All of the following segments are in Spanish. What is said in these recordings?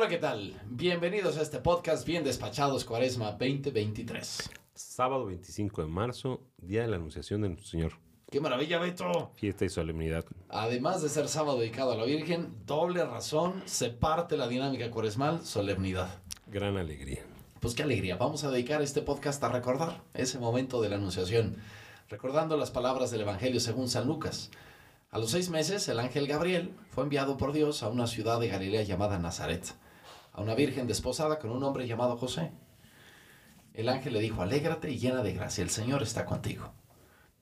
Hola, ¿qué tal? Bienvenidos a este podcast Bien Despachados Cuaresma 2023. Sábado 25 de marzo, día de la Anunciación de nuestro Señor. ¡Qué maravilla, Beto! Fiesta y solemnidad. Además de ser sábado dedicado a la Virgen, doble razón, se parte la dinámica cuaresmal, solemnidad. Gran alegría. Pues qué alegría. Vamos a dedicar este podcast a recordar ese momento de la Anunciación, recordando las palabras del Evangelio según San Lucas. A los seis meses, el ángel Gabriel fue enviado por Dios a una ciudad de Galilea llamada Nazaret, a una virgen desposada con un hombre llamado José. El ángel le dijo, alégrate y llena de gracia, el Señor está contigo.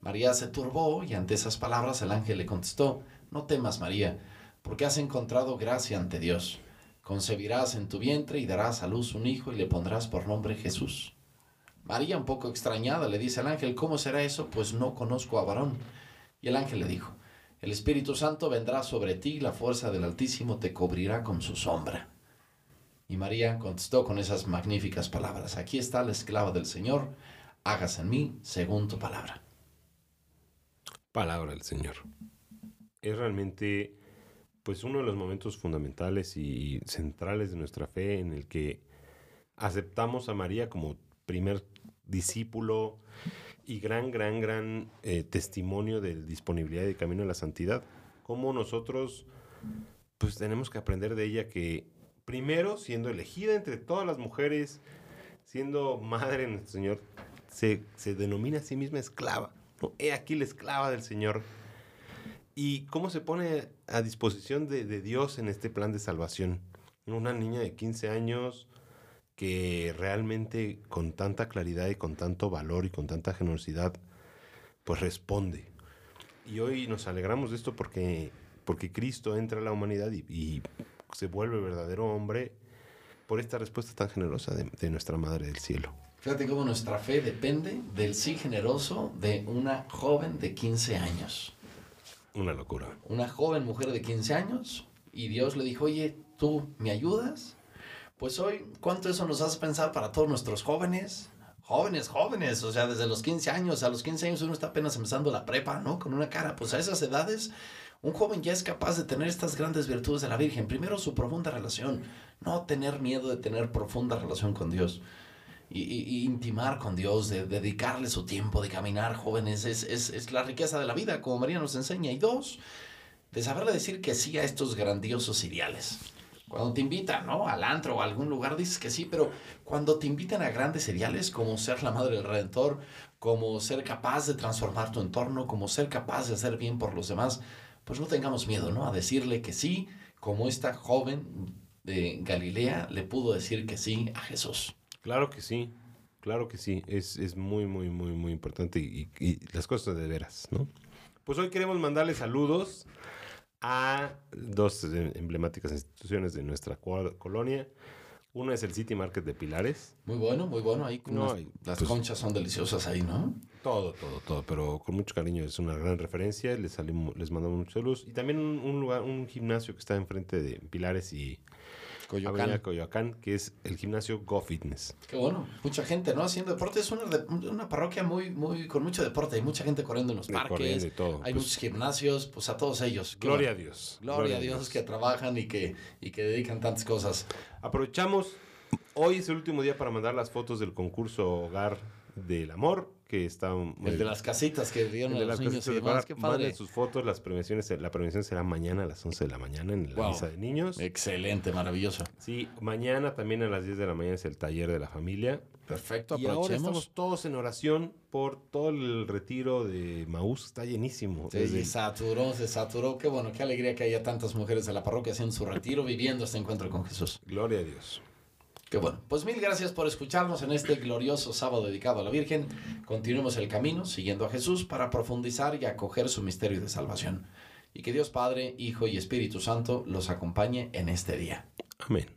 María se turbó y ante esas palabras el ángel le contestó, no temas María, porque has encontrado gracia ante Dios. Concebirás en tu vientre y darás a luz un hijo y le pondrás por nombre Jesús. María, un poco extrañada, le dice al ángel, ¿cómo será eso? Pues no conozco a varón. Y el ángel le dijo, el Espíritu Santo vendrá sobre ti y la fuerza del Altísimo te cubrirá con su sombra. Y María contestó con esas magníficas palabras, aquí está la esclava del Señor, hágase en mí según tu palabra. Palabra del Señor. Es realmente pues uno de los momentos fundamentales y centrales de nuestra fe en el que aceptamos a María como primer discípulo y gran, gran, gran eh, testimonio de disponibilidad y de camino a la santidad. Como nosotros, pues tenemos que aprender de ella que, primero, siendo elegida entre todas las mujeres, siendo madre de nuestro Señor, se, denomina a sí misma esclava. He aquí la esclava del Señor. Y cómo se pone a disposición de, Dios en este plan de salvación. Una niña de 15 años, que realmente con tanta claridad y con tanto valor y con tanta generosidad, pues responde. Y hoy nos alegramos de esto porque, porque Cristo entra a la humanidad y se vuelve verdadero hombre por esta respuesta tan generosa de, de, nuestra Madre del Cielo. Fíjate cómo nuestra fe depende del sí generoso de una joven de 15 años. Una locura. Una joven mujer de 15 años y Dios le dijo, oye, ¿tú me ayudas? Pues hoy, ¿cuánto eso nos hace pensar para todos nuestros jóvenes? Jóvenes, jóvenes, o sea, desde los 15 años, a los 15 años uno está apenas empezando la prepa, ¿no? Con una cara, pues a esas edades, un joven ya es capaz de tener estas grandes virtudes de la Virgen. Primero, su profunda relación, no tener miedo de tener profunda relación con Dios. Y, intimar con Dios, de, de, dedicarle su tiempo, de caminar, jóvenes, es, es, es la riqueza de la vida, como María nos enseña. Y dos, de saberle decir que sí a estos grandiosos ideales. Cuando te invitan, ¿no? Al antro o a algún lugar dices que sí, pero cuando te invitan a grandes ideales como ser la madre del redentor, como ser capaz de transformar tu entorno, como ser capaz de hacer bien por los demás, pues no tengamos miedo, ¿no? A decirle que sí, como esta joven de Galilea le pudo decir que sí a Jesús. Claro que sí, claro que sí, es, es muy, muy, muy, muy importante y, y las cosas de veras, ¿no? Pues hoy queremos mandarle saludos a dos emblemáticas instituciones de nuestra colonia. Uno es el City Market de Pilares. Muy bueno, muy bueno. Ahí no, unas, las pues, conchas son deliciosas ahí, ¿no? Todo, todo, todo. Pero con mucho cariño. Es una gran referencia. Les, salimos, les mandamos muchos saludos. Y también un, un, lugar, un gimnasio que está enfrente de Pilares y Coyoacán. Avenida Coyoacán, que es el gimnasio Go Fitness. Qué bueno, mucha gente, ¿no? Haciendo deporte. Es una, una parroquia muy, muy, con mucho deporte. Hay mucha gente corriendo en los parques. Corriendo y todo. Hay pues, muchos gimnasios, pues a todos ellos. Gloria bueno. a Dios. Gloria, gloria a Dios, Dios, que trabajan y que, y que dedican tantas cosas. Aprovechamos, hoy es el último día para mandar las fotos del concurso Hogar del Amor, que está... El de las casitas que dieron a los niños y demás, qué padre. Manden sus fotos, las premiaciones, la premiación será mañana a las 11 de la mañana en la wow. misa de niños. Excelente, maravilloso. Sí, mañana también a las 10 de la mañana es el taller de la familia. Perfecto, y ahora estamos todos en oración por todo el retiro de Maús, está llenísimo. Sí, Desde... se saturó, se saturó. Qué bueno, qué alegría que haya tantas mujeres de la parroquia haciendo su retiro, viviendo este encuentro con Jesús. Gloria a Dios. Qué bueno. Pues mil gracias por escucharnos en este glorioso sábado dedicado a la Virgen. Continuemos el camino siguiendo a Jesús para profundizar y acoger su misterio de salvación. Y que Dios Padre, Hijo y Espíritu Santo los acompañe en este día. Amén.